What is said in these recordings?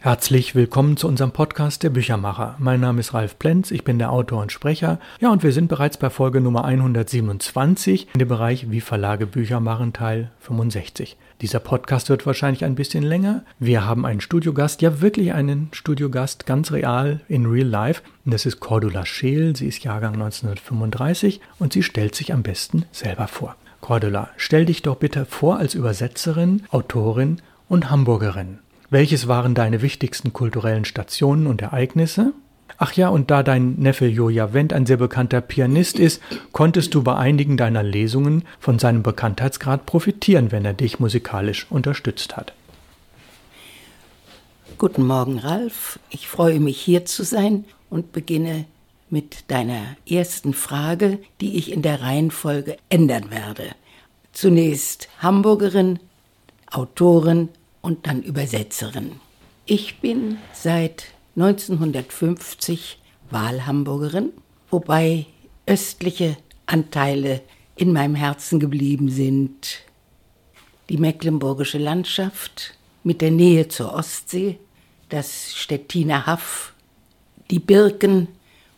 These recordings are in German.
Herzlich willkommen zu unserem Podcast Der Büchermacher. Mein Name ist Ralf Plenz, ich bin der Autor und Sprecher. Ja, und wir sind bereits bei Folge Nummer 127 in dem Bereich Wie Verlage Bücher machen, Teil 65. Dieser Podcast wird wahrscheinlich ein bisschen länger. Wir haben einen Studiogast, ja wirklich einen Studiogast, ganz real, in real life. Und das ist Cordula Scheel. Sie ist Jahrgang 1935 und sie stellt sich am besten selber vor. Cordula, stell dich doch bitte vor als Übersetzerin, Autorin und Hamburgerin. Welches waren deine wichtigsten kulturellen Stationen und Ereignisse? Ach ja, und da dein Neffe Joja Wendt ein sehr bekannter Pianist ist, konntest du bei einigen deiner Lesungen von seinem Bekanntheitsgrad profitieren, wenn er dich musikalisch unterstützt hat. Guten Morgen, Ralf. Ich freue mich, hier zu sein und beginne mit deiner ersten Frage, die ich in der Reihenfolge ändern werde. Zunächst Hamburgerin, Autorin, und dann Übersetzerin. Ich bin seit 1950 Wahlhamburgerin, wobei östliche Anteile in meinem Herzen geblieben sind. Die mecklenburgische Landschaft mit der Nähe zur Ostsee, das Stettiner Haff, die Birken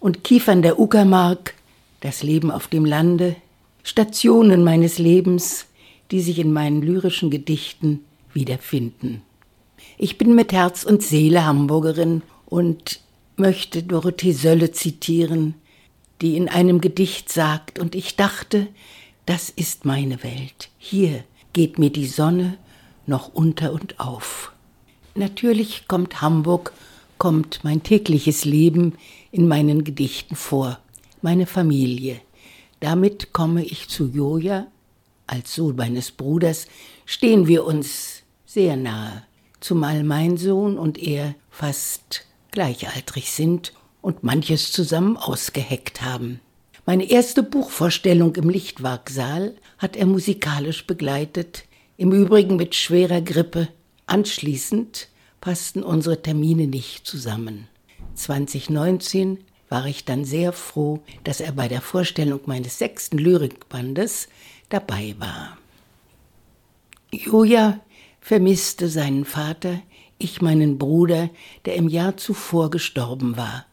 und Kiefern der Uckermark, das Leben auf dem Lande, Stationen meines Lebens, die sich in meinen lyrischen Gedichten wiederfinden. Ich bin mit Herz und Seele Hamburgerin und möchte Dorothee Sölle zitieren, die in einem Gedicht sagt, und ich dachte, das ist meine Welt. Hier geht mir die Sonne noch unter und auf. Natürlich kommt Hamburg, kommt mein tägliches Leben in meinen Gedichten vor, meine Familie. Damit komme ich zu Joja, als Sohn meines Bruders, stehen wir uns sehr nahe, zumal mein Sohn und er fast gleichaltrig sind und manches zusammen ausgeheckt haben. Meine erste Buchvorstellung im Lichtwagsaal hat er musikalisch begleitet, im Übrigen mit schwerer Grippe. Anschließend passten unsere Termine nicht zusammen. 2019 war ich dann sehr froh, dass er bei der Vorstellung meines sechsten Lyrikbandes dabei war. Julia vermisste seinen Vater, ich meinen Bruder, der im Jahr zuvor gestorben war.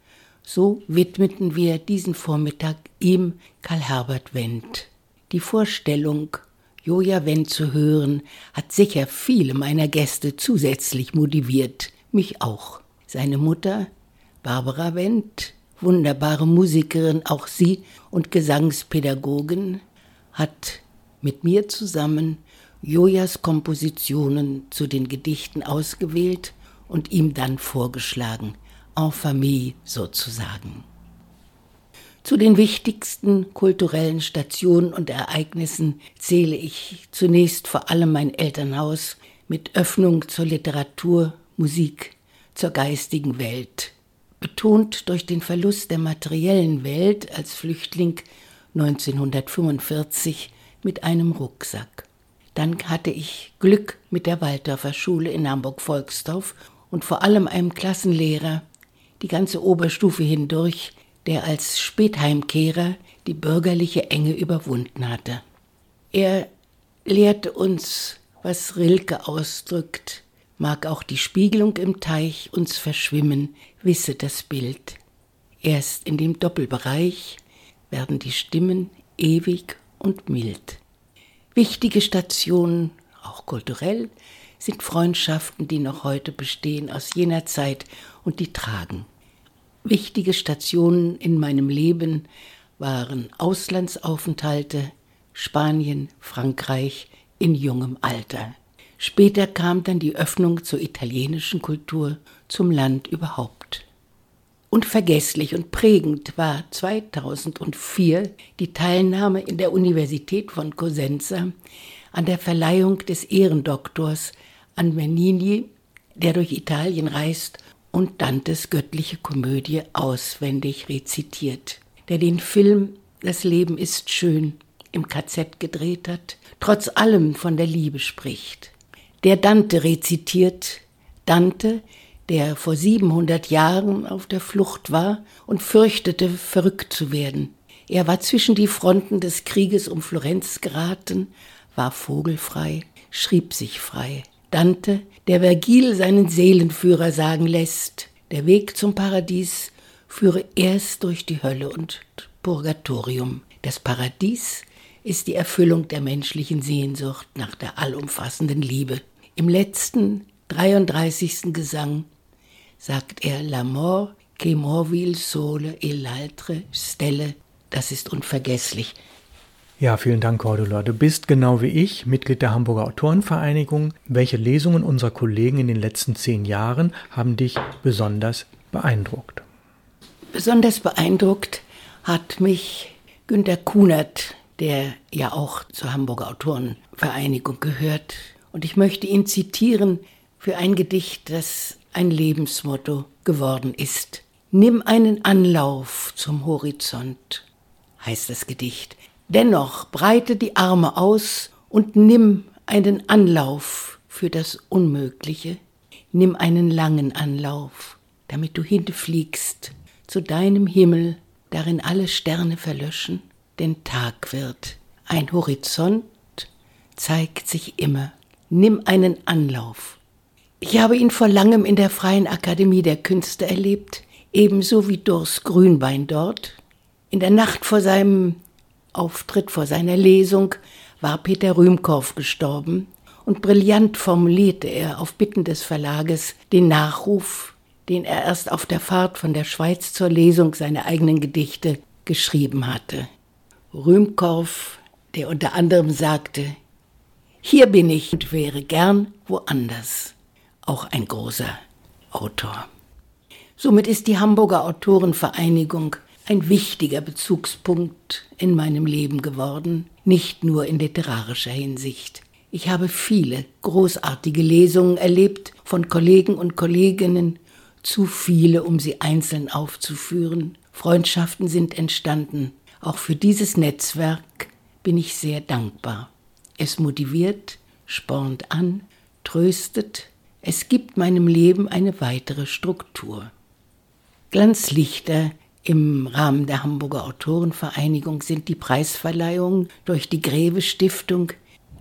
So widmeten wir diesen Vormittag ihm Karl Herbert Wendt. Die Vorstellung, Joja Wendt zu hören, hat sicher viele meiner Gäste zusätzlich motiviert, mich auch. Seine Mutter, Barbara Wendt, wunderbare Musikerin, auch sie und Gesangspädagogin, hat mit mir zusammen Jojas Kompositionen zu den Gedichten ausgewählt und ihm dann vorgeschlagen, en famille sozusagen. Zu den wichtigsten kulturellen Stationen und Ereignissen zähle ich zunächst vor allem mein Elternhaus mit Öffnung zur Literatur, Musik, zur geistigen Welt. Betont durch den Verlust der materiellen Welt als Flüchtling 1945 mit einem Rucksack. Dann hatte ich Glück mit der Waldorfer Schule in Hamburg-Volksdorf und vor allem einem Klassenlehrer, die ganze Oberstufe hindurch, der als Spätheimkehrer die bürgerliche Enge überwunden hatte. Er lehrte uns, was Rilke ausdrückt, mag auch die Spiegelung im Teich uns verschwimmen, wisse das Bild. Erst in dem Doppelbereich werden die Stimmen ewig und mild. Wichtige Stationen, auch kulturell, sind Freundschaften, die noch heute bestehen aus jener Zeit und die tragen. Wichtige Stationen in meinem Leben waren Auslandsaufenthalte, Spanien, Frankreich in jungem Alter. Später kam dann die Öffnung zur italienischen Kultur, zum Land überhaupt. Unvergesslich und prägend war 2004 die Teilnahme in der Universität von Cosenza an der Verleihung des Ehrendoktors an Bernini, der durch Italien reist und Dantes göttliche Komödie auswendig rezitiert, der den Film Das Leben ist schön im KZ gedreht hat, trotz allem von der Liebe spricht. Der Dante rezitiert, Dante, der vor 700 Jahren auf der Flucht war und fürchtete, verrückt zu werden. Er war zwischen die Fronten des Krieges um Florenz geraten, war vogelfrei, schrieb sich frei. Dante, der Vergil seinen Seelenführer sagen lässt, der Weg zum Paradies führe erst durch die Hölle und Purgatorium. Das Paradies ist die Erfüllung der menschlichen Sehnsucht nach der allumfassenden Liebe. Im letzten 33. Gesang sagt er La mort che movil sole e l'altre stelle. Das ist unvergesslich. Ja, vielen Dank, Cordula. Du bist genau wie ich Mitglied der Hamburger Autorenvereinigung. Welche Lesungen unserer Kollegen in den letzten zehn Jahren haben dich besonders beeindruckt? Besonders beeindruckt hat mich Günter Kunert, der ja auch zur Hamburger Autorenvereinigung gehört. Und ich möchte ihn zitieren für ein Gedicht, das ein Lebensmotto geworden ist. Nimm einen Anlauf zum Horizont, heißt das Gedicht. Dennoch breite die Arme aus und nimm einen Anlauf für das Unmögliche. Nimm einen langen Anlauf, damit du hinfliegst zu deinem Himmel, darin alle Sterne verlöschen, denn Tag wird. Ein Horizont zeigt sich immer. Nimm einen Anlauf. Ich habe ihn vor langem in der Freien Akademie der Künste erlebt, ebenso wie Dors Grünbein dort. In der Nacht vor seinem Auftritt vor seiner Lesung war Peter Rühmkorff gestorben und brillant formulierte er auf Bitten des Verlages den Nachruf, den er erst auf der Fahrt von der Schweiz zur Lesung seiner eigenen Gedichte geschrieben hatte. Rühmkorff, der unter anderem sagte, hier bin ich und wäre gern woanders. Auch ein großer Autor. Somit ist die Hamburger Autorenvereinigung ein wichtiger Bezugspunkt in meinem Leben geworden, nicht nur in literarischer Hinsicht. Ich habe viele großartige Lesungen erlebt von Kollegen und Kolleginnen, zu viele, um sie einzeln aufzuführen. Freundschaften sind entstanden. Auch für dieses Netzwerk bin ich sehr dankbar. Es motiviert, spornt an, tröstet, es gibt meinem Leben eine weitere Struktur. Glanzlichter im Rahmen der Hamburger Autorenvereinigung sind die Preisverleihungen durch die Greve Stiftung,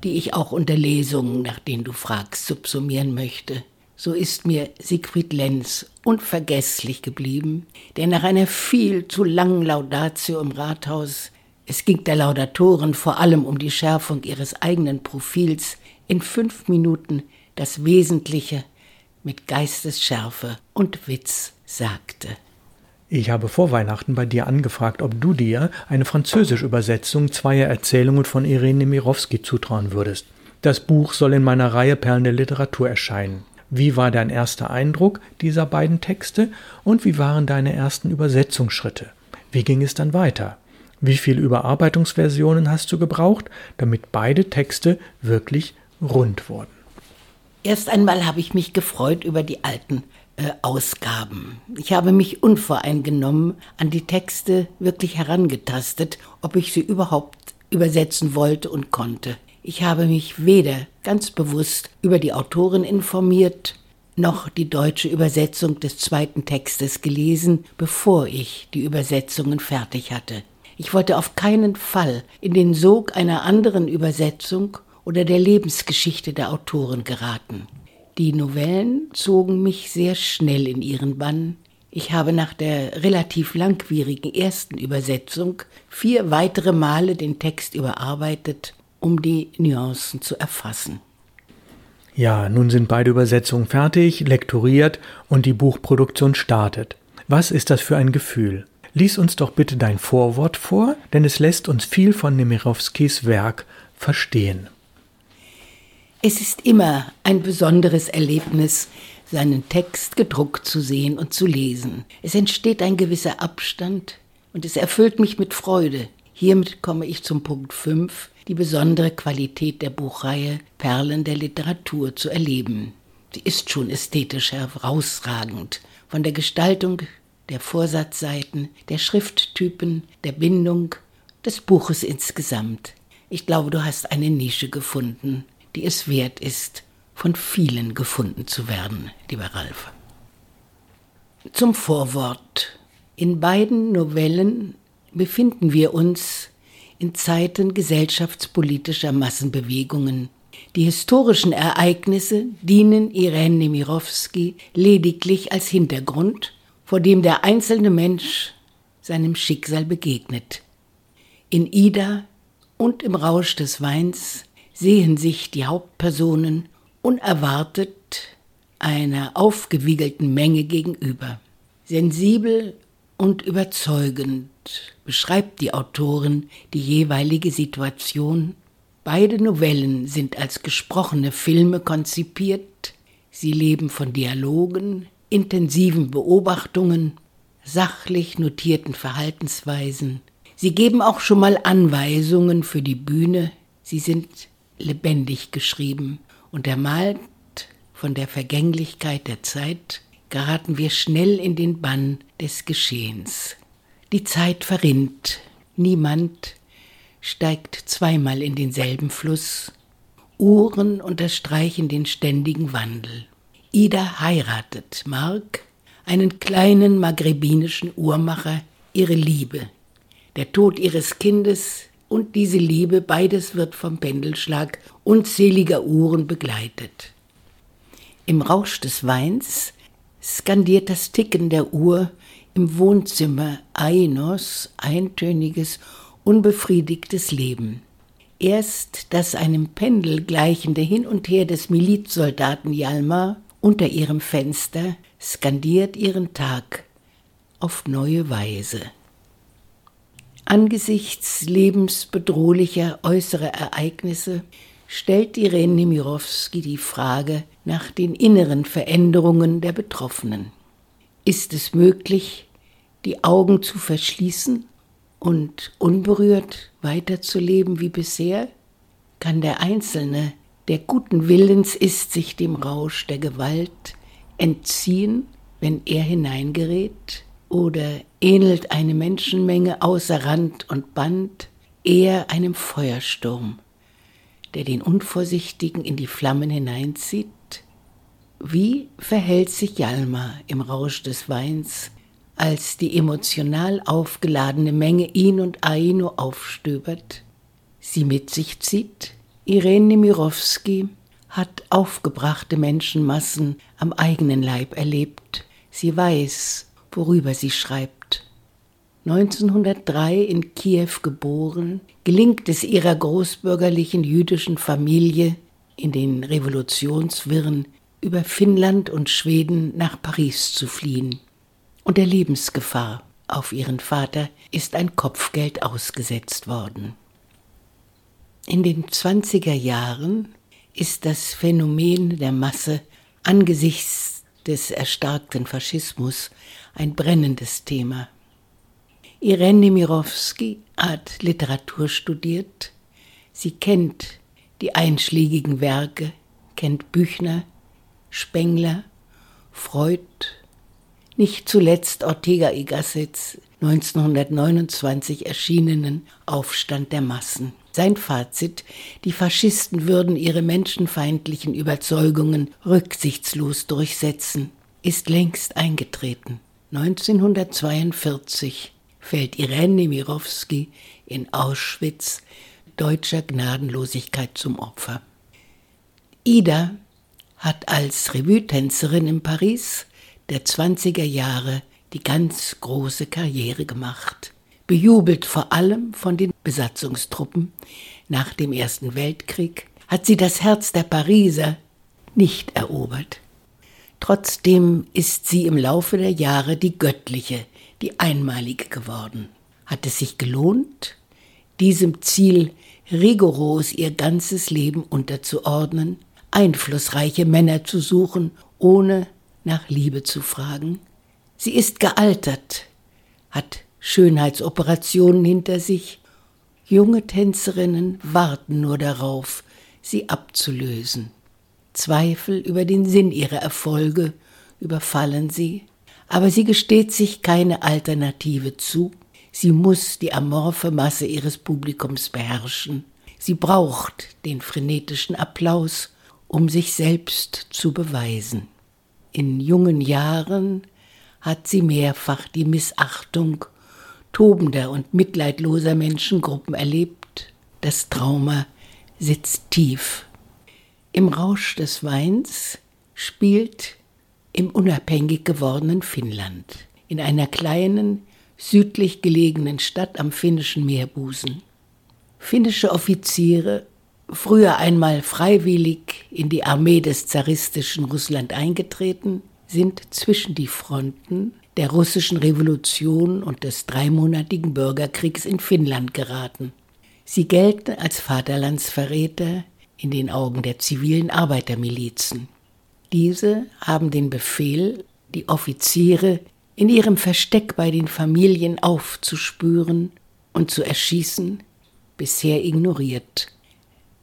die ich auch unter Lesungen, nach denen du fragst, subsumieren möchte. So ist mir Siegfried Lenz unvergesslich geblieben, der nach einer viel zu langen Laudatio im Rathaus, es ging der Laudatoren vor allem um die Schärfung ihres eigenen Profils, in fünf Minuten das Wesentliche mit Geistesschärfe und Witz sagte. Ich habe vor Weihnachten bei dir angefragt, ob du dir eine französische Übersetzung zweier Erzählungen von Irene Mirowski zutrauen würdest. Das Buch soll in meiner Reihe Perlen der Literatur erscheinen. Wie war dein erster Eindruck dieser beiden Texte und wie waren deine ersten Übersetzungsschritte? Wie ging es dann weiter? Wie viele Überarbeitungsversionen hast du gebraucht, damit beide Texte wirklich rund wurden? Erst einmal habe ich mich gefreut über die alten äh, Ausgaben. Ich habe mich unvoreingenommen an die Texte wirklich herangetastet, ob ich sie überhaupt übersetzen wollte und konnte. Ich habe mich weder ganz bewusst über die Autorin informiert, noch die deutsche Übersetzung des zweiten Textes gelesen, bevor ich die Übersetzungen fertig hatte. Ich wollte auf keinen Fall in den Sog einer anderen Übersetzung oder der Lebensgeschichte der Autorin geraten. Die Novellen zogen mich sehr schnell in ihren Bann. Ich habe nach der relativ langwierigen ersten Übersetzung vier weitere Male den Text überarbeitet, um die Nuancen zu erfassen. Ja, nun sind beide Übersetzungen fertig, lektoriert und die Buchproduktion startet. Was ist das für ein Gefühl? Lies uns doch bitte dein Vorwort vor, denn es lässt uns viel von Nemirovskis Werk verstehen. Es ist immer ein besonderes Erlebnis, seinen Text gedruckt zu sehen und zu lesen. Es entsteht ein gewisser Abstand und es erfüllt mich mit Freude. Hiermit komme ich zum Punkt 5, die besondere Qualität der Buchreihe Perlen der Literatur zu erleben. Sie ist schon ästhetisch herausragend, von der Gestaltung der Vorsatzseiten, der Schrifttypen, der Bindung, des Buches insgesamt. Ich glaube, du hast eine Nische gefunden, die es wert ist, von vielen gefunden zu werden, lieber Ralf. Zum Vorwort. In beiden Novellen befinden wir uns in Zeiten gesellschaftspolitischer Massenbewegungen, Die historischen Ereignisse dienen Irene Nemirovsky lediglich als Hintergrund, vor dem der einzelne Mensch seinem Schicksal begegnet. In Ida und im Rausch des Weins sehen sich die Hauptpersonen unerwartet einer aufgewiegelten Menge gegenüber. Sensibel und überzeugend beschreibt die Autorin die jeweilige Situation. Beide Novellen sind als gesprochene Filme konzipiert. Sie leben von Dialogen, intensiven Beobachtungen, sachlich notierten Verhaltensweisen. Sie geben auch schon mal Anweisungen für die Bühne. Sie sind lebendig geschrieben und ermalt von der Vergänglichkeit der Zeit geraten wir schnell in den Bann des Geschehens. Die Zeit verrinnt, niemand steigt zweimal in denselben Fluss, Uhren unterstreichen den ständigen Wandel. Ida heiratet Mark, einen kleinen maghrebinischen Uhrmacher, ihre Liebe. Der Tod ihres Kindes und diese Liebe, beides wird vom Pendelschlag unzähliger Uhren begleitet. Im Rausch des Weins skandiert das Ticken der Uhr im Wohnzimmer Ainos eintöniges, unbefriedigtes Leben. Erst das einem Pendel gleichende Hin und Her des Milizsoldaten Jalmar unter ihrem Fenster skandiert ihren Tag auf neue Weise. Angesichts lebensbedrohlicher äußerer Ereignisse stellt Irene Nemirovsky die Frage nach den inneren Veränderungen der Betroffenen. Ist es möglich, die Augen zu verschließen und unberührt weiterzuleben wie bisher? Kann der Einzelne, der guten Willens ist, sich dem Rausch der Gewalt entziehen, wenn er hineingerät? Oder ähnelt eine Menschenmenge außer Rand und Band eher einem Feuersturm, der den Unvorsichtigen in die Flammen hineinzieht? Wie verhält sich Jalma im Rausch des Weins, als die emotional aufgeladene Menge ihn und Aino aufstöbert, sie mit sich zieht? Irene Nemirovsky hat aufgebrachte Menschenmassen am eigenen Leib erlebt. Sie weiß, worüber sie schreibt. 1903 in Kiew geboren, gelingt es ihrer großbürgerlichen jüdischen Familie, in den Revolutionswirren über Finnland und Schweden nach Paris zu fliehen. Und der Lebensgefahr auf ihren Vater ist ein Kopfgeld ausgesetzt worden. In den 20er Jahren ist das Phänomen der Masse angesichts des erstarkten Faschismus ein brennendes Thema. Irene Nemirovsky hat Literatur studiert. Sie kennt die einschlägigen Werke, kennt Büchner, Spengler, Freud, nicht zuletzt Ortega y Gassets 1929 erschienenen Aufstand der Massen. Sein Fazit, die Faschisten würden ihre menschenfeindlichen Überzeugungen rücksichtslos durchsetzen, ist längst eingetreten. 1942 fällt Irene Nemirovsky in Auschwitz deutscher Gnadenlosigkeit zum Opfer. Ida hat als Revue-Tänzerin in Paris der 20er Jahre die ganz große Karriere gemacht. Bejubelt vor allem von den Besatzungstruppen nach dem Ersten Weltkrieg, hat sie das Herz der Pariser nicht erobert. Trotzdem ist sie im Laufe der Jahre die göttliche, die einmalige geworden. Hat es sich gelohnt, diesem Ziel rigoros ihr ganzes Leben unterzuordnen, einflussreiche Männer zu suchen, ohne nach Liebe zu fragen. Sie ist gealtert, hat Schönheitsoperationen hinter sich. Junge Tänzerinnen warten nur darauf, sie abzulösen. Zweifel über den Sinn ihrer Erfolge überfallen sie, aber sie gesteht sich keine Alternative zu. Sie muss die amorphe Masse ihres Publikums beherrschen. Sie braucht den frenetischen Applaus um sich selbst zu beweisen. In jungen Jahren hat sie mehrfach die Missachtung tobender und mitleidloser Menschengruppen erlebt. Das Trauma sitzt tief. im Rausch des Weins spielt im unabhängig gewordenen Finnland, in einer kleinen, südlich gelegenen Stadt am finnischen Meerbusen. Finnische Offiziere, früher einmal freiwillig in die Armee des zaristischen Russland eingetreten, sind zwischen die Fronten der russischen Revolution und des dreimonatigen Bürgerkriegs in Finnland geraten. Sie gelten als Vaterlandsverräter in den Augen der zivilen Arbeitermilizen. Diese haben den Befehl, die Offiziere in ihrem Versteck bei den Familien aufzuspüren und zu erschießen, bisher ignoriert.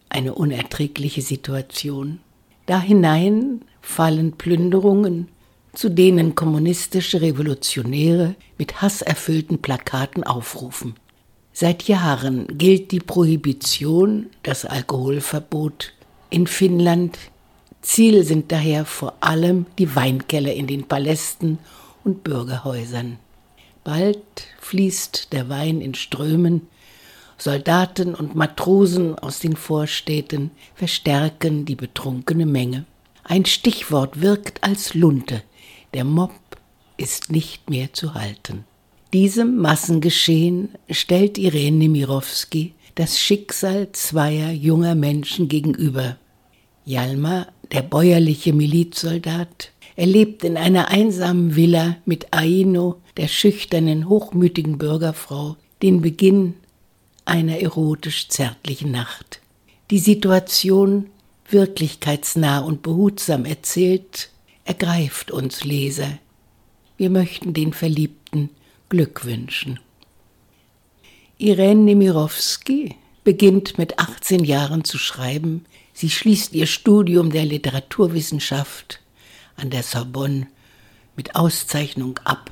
Eine unerträgliche Situation. Da hinein fallen Plünderungen, zu denen kommunistische Revolutionäre mit hasserfüllten Plakaten aufrufen. Seit Jahren gilt die Prohibition, das Alkoholverbot in Finnland. Ziel sind daher vor allem die Weinkeller in den Palästen und Bürgerhäusern. Bald fließt der Wein in Strömen, Soldaten und Matrosen aus den Vorstädten verstärken die betrunkene Menge. Ein Stichwort wirkt als Lunte. Der Mob ist nicht mehr zu halten. Diesem Massengeschehen stellt Irene Nemirovsky das Schicksal zweier junger Menschen gegenüber. Jalma, der bäuerliche Milizsoldat, er lebt in einer einsamen Villa mit Aino, der schüchternen, hochmütigen Bürgerfrau, den Beginn einer erotisch zärtlichen Nacht. Die Situation, wirklichkeitsnah und behutsam erzählt, ergreift uns Leser. Wir möchten den Verliebten Glück wünschen. Irene Nemirovsky beginnt mit 18 Jahren zu schreiben. Sie schließt ihr Studium der Literaturwissenschaft an der Sorbonne mit Auszeichnung ab.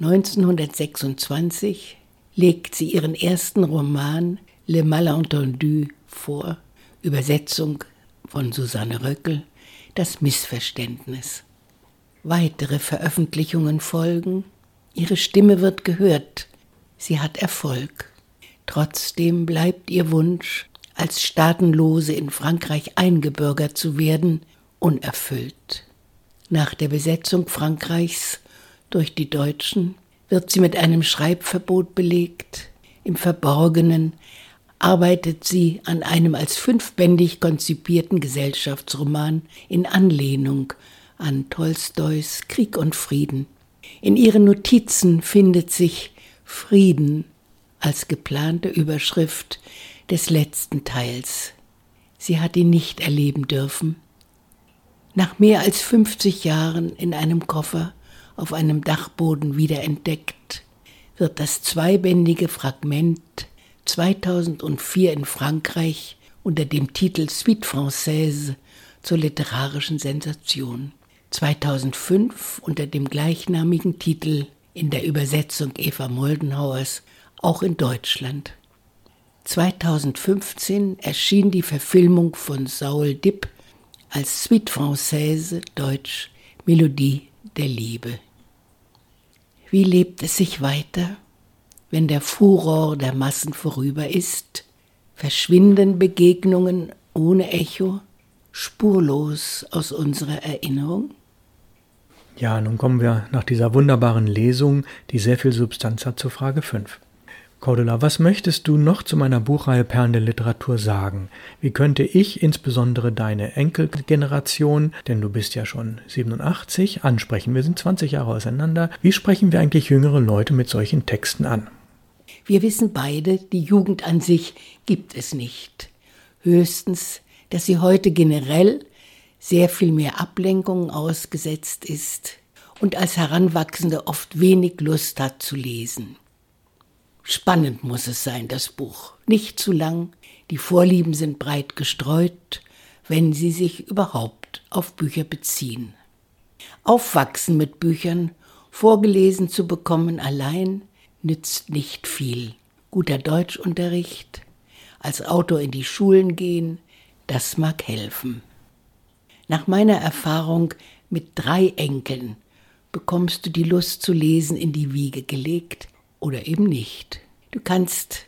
1926 legt sie ihren ersten Roman Le Malentendu vor, Übersetzung von Susanne Röckel, Das Missverständnis. Weitere Veröffentlichungen folgen, ihre Stimme wird gehört, sie hat Erfolg. Trotzdem bleibt ihr Wunsch, als Staatenlose in Frankreich eingebürgert zu werden, unerfüllt. Nach der Besetzung Frankreichs durch die Deutschen wird sie mit einem Schreibverbot belegt. Im Verborgenen arbeitet sie an einem als fünfbändig konzipierten Gesellschaftsroman in Anlehnung an Tolstois Krieg und Frieden. In ihren Notizen findet sich Frieden als geplante Überschrift des letzten Teils. Sie hat ihn nicht erleben dürfen nach mehr als 50 Jahren in einem Koffer auf einem Dachboden wiederentdeckt, wird das zweibändige Fragment 2004 in Frankreich unter dem Titel Suite Française zur literarischen Sensation. 2005 unter dem gleichnamigen Titel in der Übersetzung Eva Moldenhauers auch in Deutschland. 2015 erschien die Verfilmung von Saul Dipp als Suite Française, Deutsch Melodie der Liebe. Wie lebt es sich weiter, wenn der Furor der Massen vorüber ist? Verschwinden Begegnungen ohne Echo, spurlos aus unserer Erinnerung? Ja, nun kommen wir nach dieser wunderbaren Lesung, die sehr viel Substanz hat, zur Frage 5. Cordula, was möchtest du noch zu meiner Buchreihe Perlen der Literatur sagen? Wie könnte ich insbesondere deine Enkelgeneration, denn du bist ja schon 87, ansprechen? Wir sind 20 Jahre auseinander. Wie sprechen wir eigentlich jüngere Leute mit solchen Texten an? Wir wissen beide, die Jugend an sich gibt es nicht. Höchstens, dass sie heute generell sehr viel mehr Ablenkungen ausgesetzt ist und als Heranwachsende oft wenig Lust hat zu lesen. Spannend muss es sein, das Buch. Nicht zu lang, die Vorlieben sind breit gestreut, wenn sie sich überhaupt auf Bücher beziehen. Aufwachsen mit Büchern, vorgelesen zu bekommen allein, nützt nicht viel. Guter Deutschunterricht, als Autor in die Schulen gehen, das mag helfen. Nach meiner Erfahrung mit drei Enkeln bekommst du die Lust zu lesen in die Wiege gelegt, oder eben nicht. Du kannst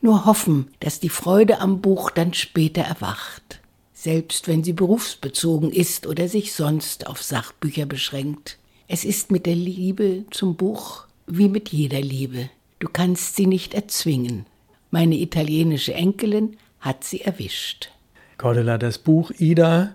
nur hoffen, dass die Freude am Buch dann später erwacht. selbst wenn sie berufsbezogen ist oder sich sonst auf Sachbücher beschränkt. Es ist mit der Liebe zum Buch wie mit jeder Liebe. Du kannst sie nicht erzwingen. Meine italienische Enkelin hat sie erwischt. Cordula, das Buch Ida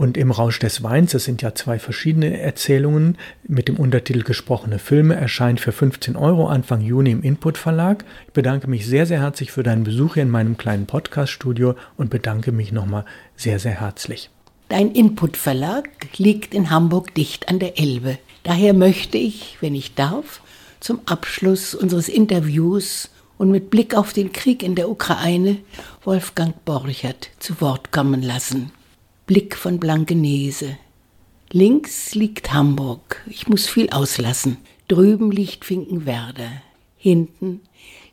und Im Rausch des Weins, das sind ja zwei verschiedene Erzählungen mit dem Untertitel Gesprochene Filme, erscheint für 15 Euro Anfang Juni im Input Verlag. Ich bedanke mich sehr, sehr herzlich für deinen Besuch hier in meinem kleinen Podcast-Studio und bedanke mich nochmal sehr, sehr herzlich. Dein Input Verlag liegt in Hamburg dicht an der Elbe. Daher möchte ich, wenn ich darf, zum Abschluss unseres Interviews und mit Blick auf den Krieg in der Ukraine Wolfgang Borchert zu Wort kommen lassen. Blick von Blankenese. Links liegt Hamburg. Ich muss viel auslassen. Drüben liegt Finkenwerder. Hinten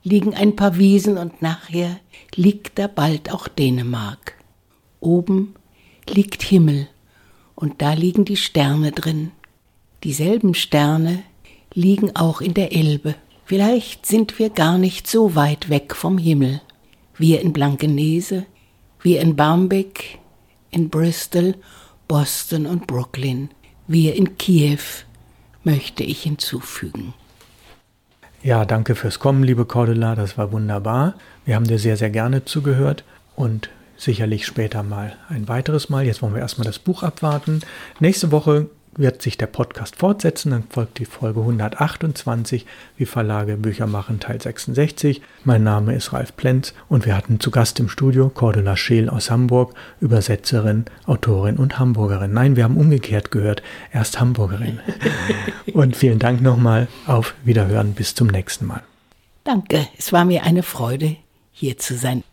liegen ein paar Wiesen und nachher liegt da bald auch Dänemark. Oben liegt Himmel und da liegen die Sterne drin. Dieselben Sterne liegen auch in der Elbe. Vielleicht sind wir gar nicht so weit weg vom Himmel. Wir in Blankenese, wir in Barmbek, in Bristol, Boston und Brooklyn, wir in Kiew, möchte ich hinzufügen. Ja, danke fürs Kommen, liebe Cordula, das war wunderbar. Wir haben dir sehr, sehr gerne zugehört und sicherlich später mal ein weiteres Mal. Jetzt wollen wir erstmal das Buch abwarten. Nächste Woche wird sich der Podcast fortsetzen. Dann folgt die Folge 128, wie Verlage Bücher machen, Teil 66. Mein Name ist Ralf Plenz und wir hatten zu Gast im Studio Cordula Scheel aus Hamburg, Übersetzerin, Autorin und Hamburgerin. Nein, wir haben umgekehrt gehört, erst Hamburgerin. und vielen Dank nochmal. Auf Wiederhören. Bis zum nächsten Mal. Danke, es war mir eine Freude, hier zu sein.